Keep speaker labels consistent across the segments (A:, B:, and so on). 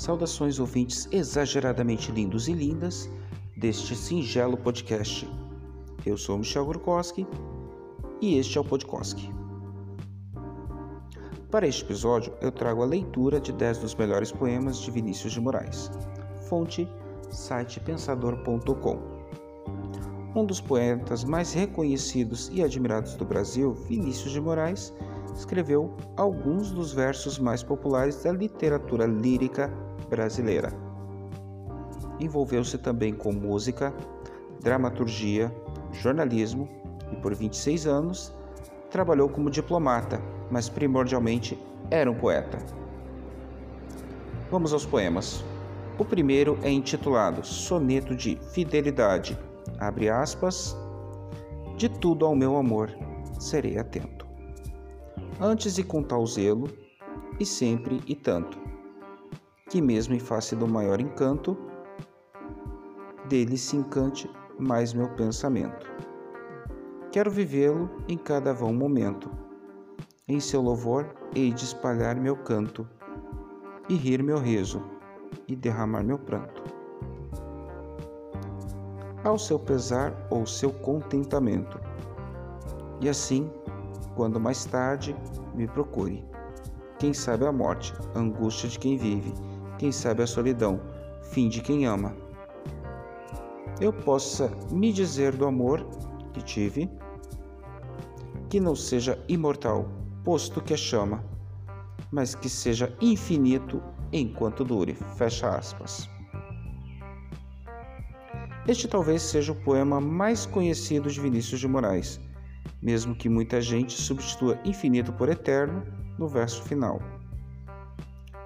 A: Saudações ouvintes exageradamente lindos e lindas deste singelo podcast. Eu sou Michel Gorkowski e este é o Podkoski. Para este episódio, eu trago a leitura de 10 dos melhores poemas de Vinícius de Moraes. Fonte site pensador.com. Um dos poetas mais reconhecidos e admirados do Brasil, Vinícius de Moraes, escreveu alguns dos versos mais populares da literatura lírica brasileira. Envolveu-se também com música, dramaturgia, jornalismo e, por 26 anos, trabalhou como diplomata, mas primordialmente era um poeta. Vamos aos poemas. O primeiro é intitulado Soneto de Fidelidade. Abre aspas. De tudo ao meu amor serei atento. Antes de com tal zelo, e sempre e tanto, que mesmo em face do maior encanto, dele se encante mais meu pensamento. Quero vivê-lo em cada vão momento. Em seu louvor hei de espalhar meu canto, e rir meu riso, e derramar meu pranto. Ao seu pesar ou seu contentamento. E assim, quando mais tarde me procure. Quem sabe a morte, angústia de quem vive, quem sabe a solidão, fim de quem ama eu possa me dizer do amor que tive, que não seja imortal, posto que é chama, mas que seja infinito enquanto dure. Fecha aspas. Este talvez seja o poema mais conhecido de Vinícius de Moraes, mesmo que muita gente substitua infinito por eterno no verso final.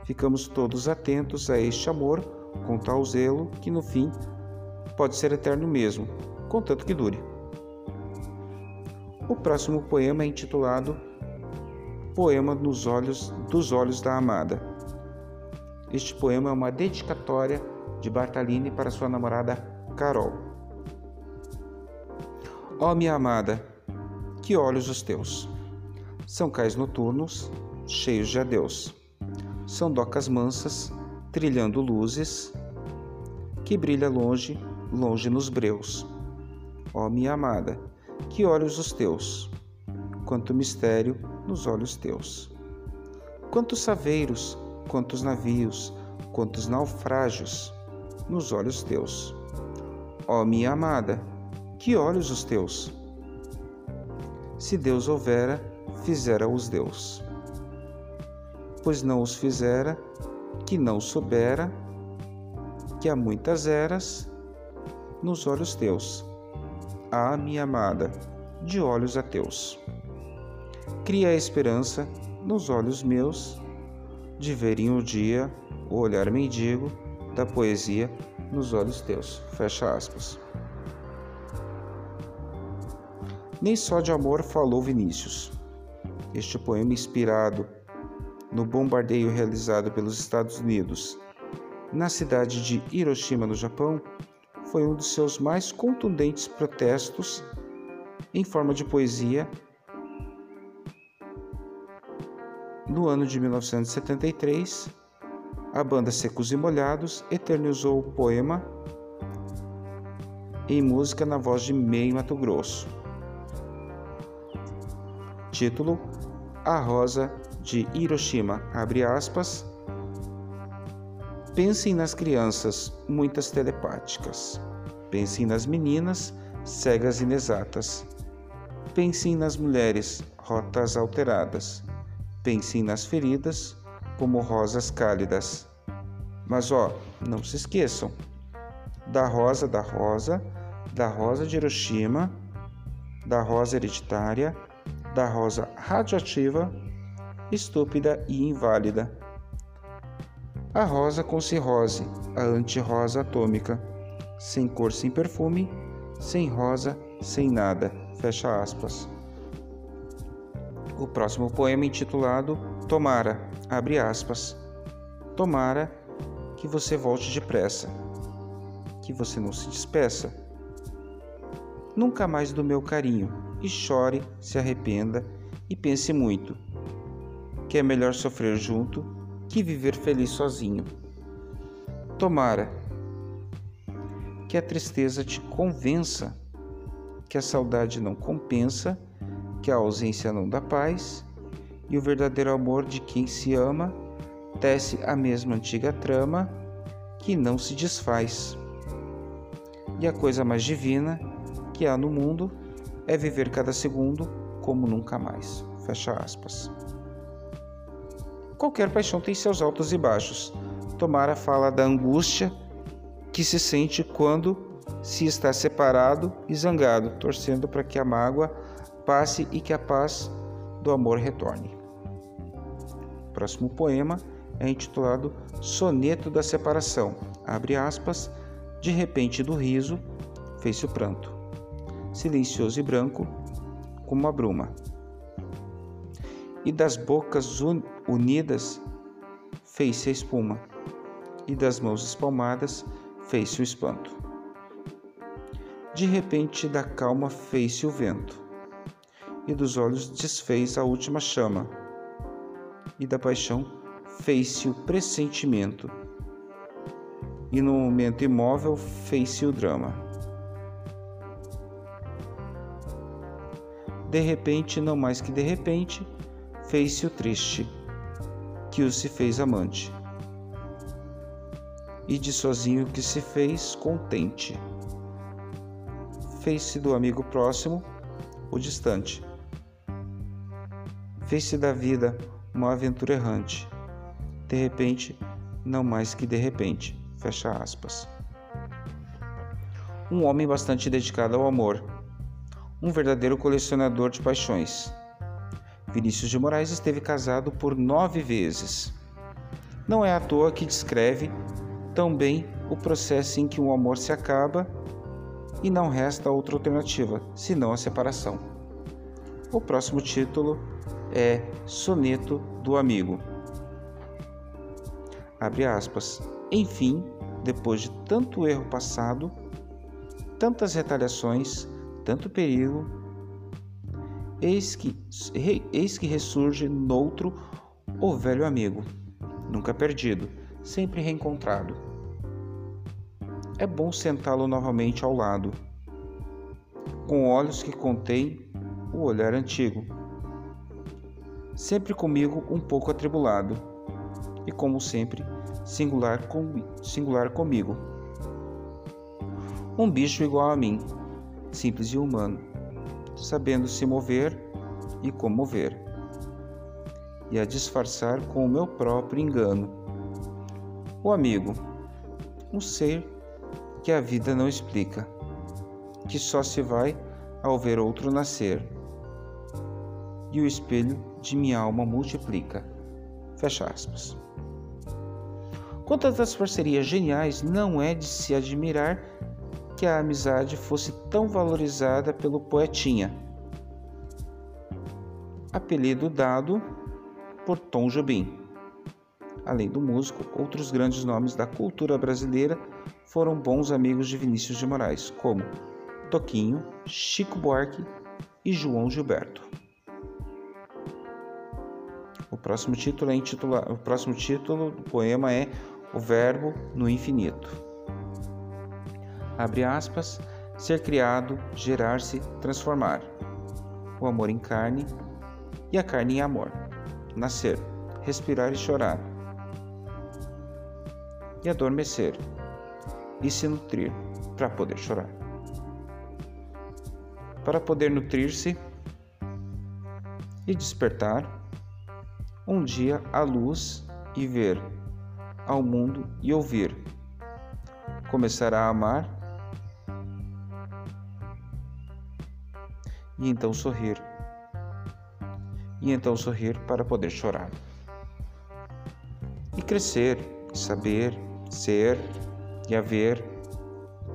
A: Ficamos todos atentos a este amor com tal zelo que no fim pode ser eterno mesmo, contanto que dure. O próximo poema é intitulado Poema nos olhos dos olhos da amada. Este poema é uma dedicatória de Bartalini para sua namorada Carol. Ó oh, minha amada, que olhos os teus! São cais noturnos, cheios de adeus. São docas mansas, trilhando luzes, que brilha longe longe nos breus. Ó minha amada, que olhos os teus, quanto mistério nos olhos teus. Quantos saveiros, quantos navios, quantos naufrágios nos olhos teus. Ó minha amada, que olhos os teus. Se Deus houvera, fizera os Deus. Pois não os fizera, que não soubera, que há muitas eras nos olhos teus. Ah, minha amada, de olhos a teus. Cria a esperança nos olhos meus de verem o dia, o olhar mendigo da poesia nos olhos teus. Fecha aspas. Nem só de amor falou Vinícius. Este poema inspirado no bombardeio realizado pelos Estados Unidos na cidade de Hiroshima, no Japão, foi um dos seus mais contundentes protestos em forma de poesia no ano de 1973. A banda Secos e Molhados eternizou o poema em música na voz de Meio Mato Grosso. Título: A Rosa de Hiroshima, abre aspas, Pensem nas crianças, muitas telepáticas. Pensem nas meninas, cegas inexatas. Pensem nas mulheres, rotas alteradas. Pensem nas feridas, como rosas cálidas. Mas ó, não se esqueçam da rosa da rosa, da rosa de Hiroshima, da rosa hereditária, da rosa radioativa, estúpida e inválida a rosa com cirrose, a antirrosa atômica, sem cor, sem perfume, sem rosa, sem nada. Fecha aspas. O próximo poema intitulado Tomara, abre aspas. Tomara que você volte depressa, que você não se despeça. Nunca mais do meu carinho, e chore, se arrependa e pense muito, que é melhor sofrer junto que viver feliz sozinho. Tomara que a tristeza te convença que a saudade não compensa, que a ausência não dá paz e o verdadeiro amor de quem se ama tece a mesma antiga trama que não se desfaz. E a coisa mais divina que há no mundo é viver cada segundo como nunca mais. Fecha aspas. Qualquer paixão tem seus altos e baixos. Tomara fala da angústia que se sente quando se está separado e zangado, torcendo para que a mágoa passe e que a paz do amor retorne. O próximo poema é intitulado Soneto da Separação. Abre aspas, de repente do riso fez-se o pranto, silencioso e branco como a bruma. E das bocas unidas fez-se a espuma, e das mãos espalmadas fez-se o espanto. De repente da calma fez-se o vento, e dos olhos desfez a última chama, e da paixão fez-se o pressentimento, e no momento imóvel fez-se o drama. De repente, não mais que de repente, fez-se o triste, que o se fez amante, e de sozinho que se fez contente. Fez-se do amigo próximo o distante. Fez-se da vida uma aventura errante. De repente, não mais que de repente. Fecha aspas. Um homem bastante dedicado ao amor. Um verdadeiro colecionador de paixões. Vinícius de Moraes esteve casado por nove vezes. Não é à toa que descreve tão bem o processo em que um amor se acaba e não resta outra alternativa senão a separação. O próximo título é Soneto do Amigo. Abre aspas. Enfim, depois de tanto erro passado, tantas retaliações, tanto perigo, eis que, eis que ressurge noutro o velho amigo, nunca perdido, sempre reencontrado é bom sentá-lo novamente ao lado, com olhos que contêm o olhar antigo. Sempre comigo um pouco atribulado, e como sempre, singular, com, singular comigo. Um bicho igual a mim, simples e humano, sabendo se mover e comover, e a disfarçar com o meu próprio engano. O amigo, um ser que a vida não explica, que só se vai ao ver outro nascer, e o espelho de minha alma multiplica. Fecha aspas. Quantas das parcerias geniais não é de se admirar que a amizade fosse tão valorizada pelo poetinha? Apelido dado por Tom Jobim. Além do músico, outros grandes nomes da cultura brasileira foram bons amigos de Vinícius de Moraes, como Toquinho, Chico Buarque e João Gilberto. O próximo título, é intitula... o próximo título do poema é O Verbo no Infinito. Abre aspas, ser criado, gerar-se, transformar. O amor em carne e a carne em amor. Nascer, respirar e chorar e adormecer e se nutrir para poder chorar. Para poder nutrir-se e despertar, um dia a luz e ver ao mundo e ouvir. Começará a amar e então sorrir. E então sorrir para poder chorar. E crescer, e saber, ser e haver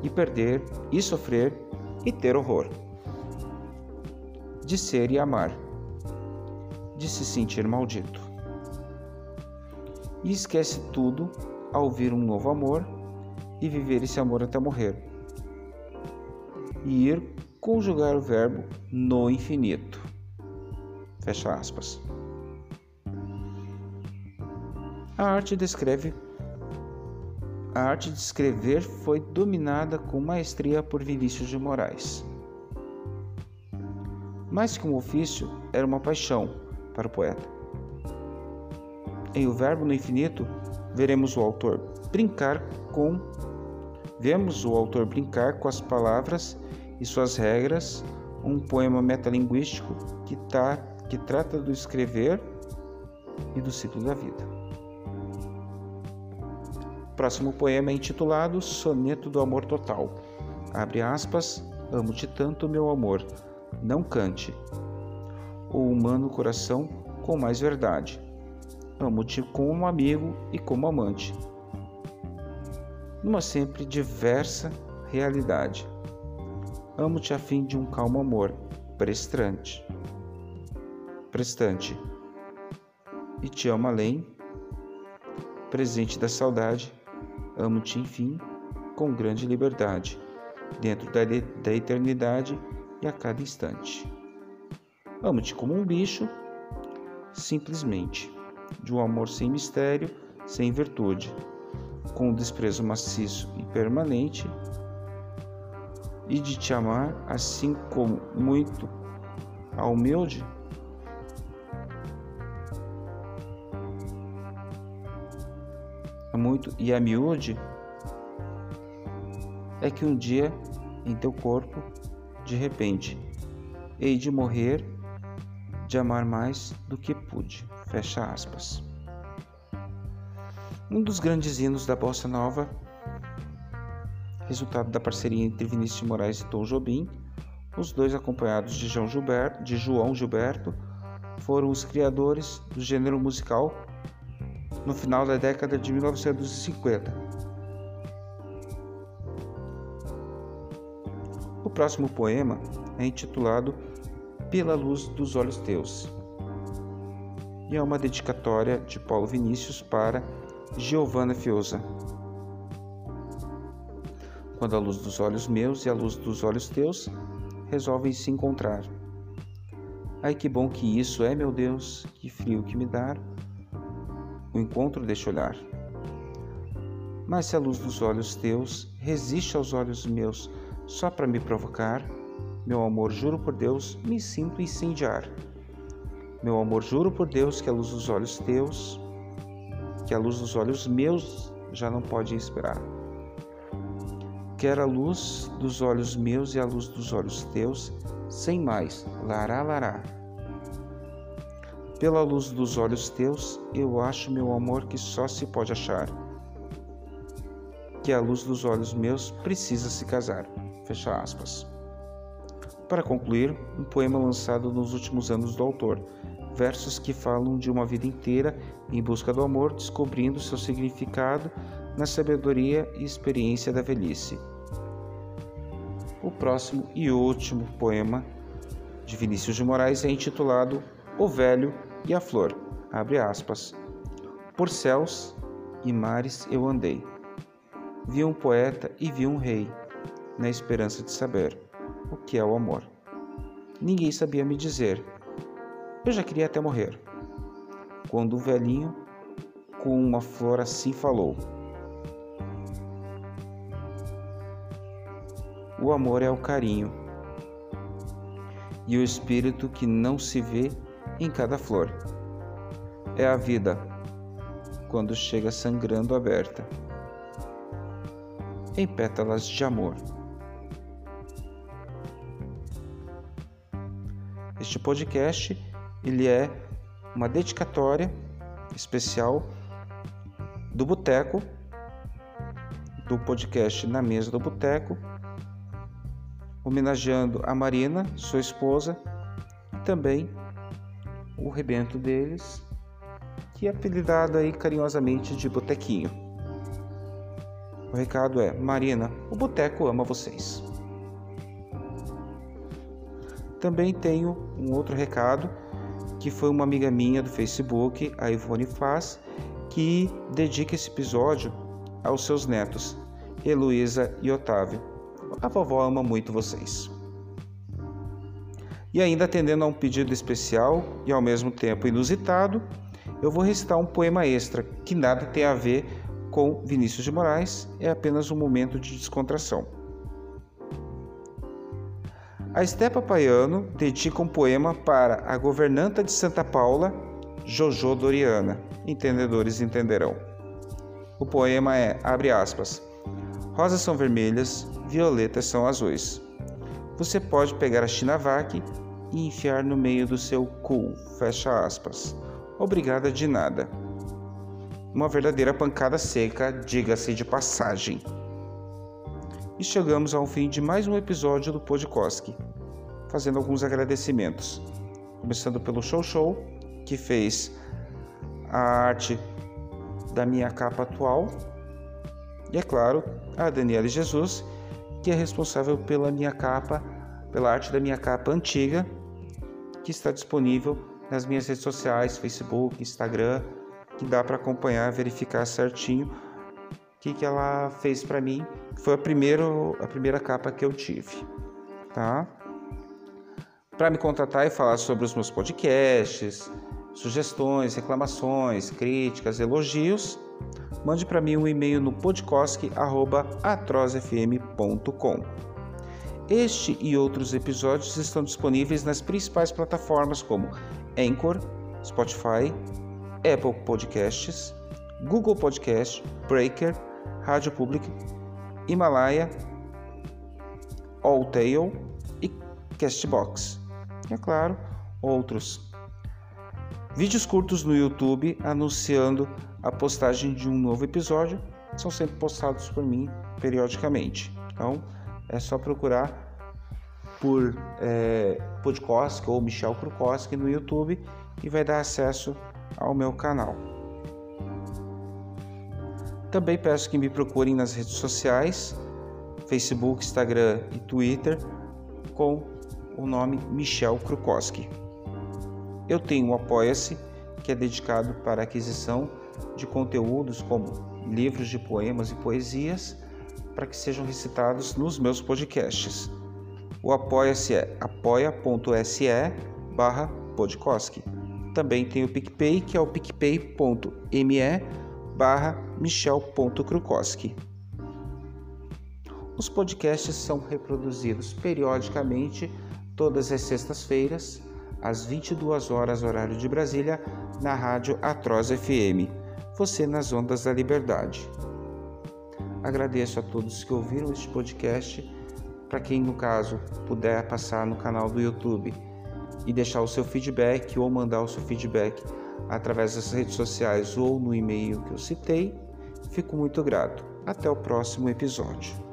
A: e perder e sofrer e ter horror. De ser e amar, de se sentir maldito. E esquece tudo ao ouvir um novo amor e viver esse amor até morrer. E ir conjugar o verbo no infinito. Fecha aspas. A arte descreve a arte de escrever foi dominada com maestria por Vinícius de Moraes. Mais que um ofício, era uma paixão para o poeta. Em O Verbo no Infinito, veremos o autor brincar com vemos o autor brincar com as palavras e suas regras, um poema metalinguístico que, tá, que trata do escrever e do ciclo da vida. O próximo poema é intitulado Soneto do Amor Total. Abre aspas, amo-te tanto, meu amor, não cante. O humano coração com mais verdade. Amo-te como amigo e como amante. Numa sempre diversa realidade. Amo-te a fim de um calmo amor, prestante. Prestante. E te amo além, presente da saudade. Amo-te, enfim, com grande liberdade, dentro da, da eternidade e a cada instante. Amo-te como um bicho, simplesmente, de um amor sem mistério, sem virtude, com um desprezo maciço e permanente, e de te amar assim como muito a humilde? Muito e a miúde? É que um dia em teu corpo de repente hei de morrer de amar mais do que pude. Fecha aspas. Um dos grandes hinos da bossa nova resultado da parceria entre Vinícius Moraes e Tom Jobim. Os dois, acompanhados de João Gilberto, de João Gilberto, foram os criadores do gênero musical no final da década de 1950. O próximo poema é intitulado Pela Luz dos Olhos Teus e é uma dedicatória de Paulo Vinícius para Giovanna Fiosa quando a luz dos olhos meus e a luz dos olhos teus resolvem se encontrar. Ai que bom que isso é, meu Deus, que frio que me dá o encontro deste olhar. Mas se a luz dos olhos teus resiste aos olhos meus só para me provocar, meu amor, juro por Deus, me sinto incendiar. Meu amor, juro por Deus que a luz dos olhos teus, que a luz dos olhos meus já não pode esperar. Quer a luz dos olhos meus e a luz dos olhos teus, sem mais, lará, lará. Pela luz dos olhos teus, eu acho meu amor que só se pode achar. Que a luz dos olhos meus precisa se casar. Fecha aspas. Para concluir, um poema lançado nos últimos anos do autor, versos que falam de uma vida inteira em busca do amor, descobrindo seu significado na sabedoria e experiência da velhice. O próximo e último poema de Vinícius de Moraes é intitulado O Velho e a Flor. Abre aspas. Por céus e mares eu andei. Vi um poeta e vi um rei, na esperança de saber o que é o amor. Ninguém sabia me dizer. Eu já queria até morrer. Quando o velhinho, com uma flor assim, falou: O amor é o carinho e o espírito que não se vê em cada flor. É a vida quando chega sangrando aberta em pétalas de amor. Este podcast ele é uma dedicatória especial do Boteco, do podcast Na Mesa do Boteco, homenageando a Marina, sua esposa, e também o rebento deles, que é apelidado aí carinhosamente de Botequinho. O recado é: Marina, o Boteco ama vocês. Também tenho um outro recado que foi uma amiga minha do Facebook, a Ivone Faz, que dedica esse episódio aos seus netos, Heloísa e Otávio. A vovó ama muito vocês. E ainda atendendo a um pedido especial e ao mesmo tempo inusitado, eu vou recitar um poema extra que nada tem a ver com Vinícius de Moraes é apenas um momento de descontração. A Estepa Paiano dedica um poema para a governanta de Santa Paula, Jojo Doriana. Entendedores entenderão. O poema é, abre aspas, Rosas são vermelhas, violetas são azuis. Você pode pegar a Chinavac e enfiar no meio do seu cu, fecha aspas. Obrigada de nada. Uma verdadeira pancada seca, diga-se de passagem. E chegamos ao fim de mais um episódio do Podcosk, fazendo alguns agradecimentos. Começando pelo Show Show, que fez a arte da minha capa atual. E é claro, a Daniela Jesus, que é responsável pela minha capa, pela arte da minha capa antiga, que está disponível nas minhas redes sociais, Facebook, Instagram, que dá para acompanhar, verificar certinho o que, que ela fez para mim. Foi a, primeiro, a primeira capa que eu tive, tá? Para me contatar e falar sobre os meus podcasts, sugestões, reclamações, críticas, elogios, mande para mim um e-mail no podcosk@atrozfm.com. Este e outros episódios estão disponíveis nas principais plataformas como Anchor, Spotify, Apple Podcasts, Google Podcast, Breaker, Rádio Public, Himalaya, Alltail e Castbox. E é claro, outros. Vídeos curtos no YouTube anunciando a postagem de um novo episódio são sempre postados por mim periodicamente. Então é só procurar por é, Podkosk ou Michel Krukowski no YouTube e vai dar acesso ao meu canal. Também peço que me procurem nas redes sociais, Facebook, Instagram e Twitter, com o nome Michel Krukowski. Eu tenho o Apoia-se, que é dedicado para aquisição de conteúdos como livros de poemas e poesias para que sejam recitados nos meus podcasts. O Apoia-se é apoia.se barra podcoski. Também tem o PicPay, que é o picpay.me barra michel.krukowski. Os podcasts são reproduzidos periodicamente todas as sextas-feiras, às 22 horas horário de Brasília, na rádio Atroz FM. Você nas ondas da liberdade. Agradeço a todos que ouviram este podcast. Para quem, no caso, puder passar no canal do YouTube e deixar o seu feedback ou mandar o seu feedback através das redes sociais ou no e-mail que eu citei. Fico muito grato. Até o próximo episódio.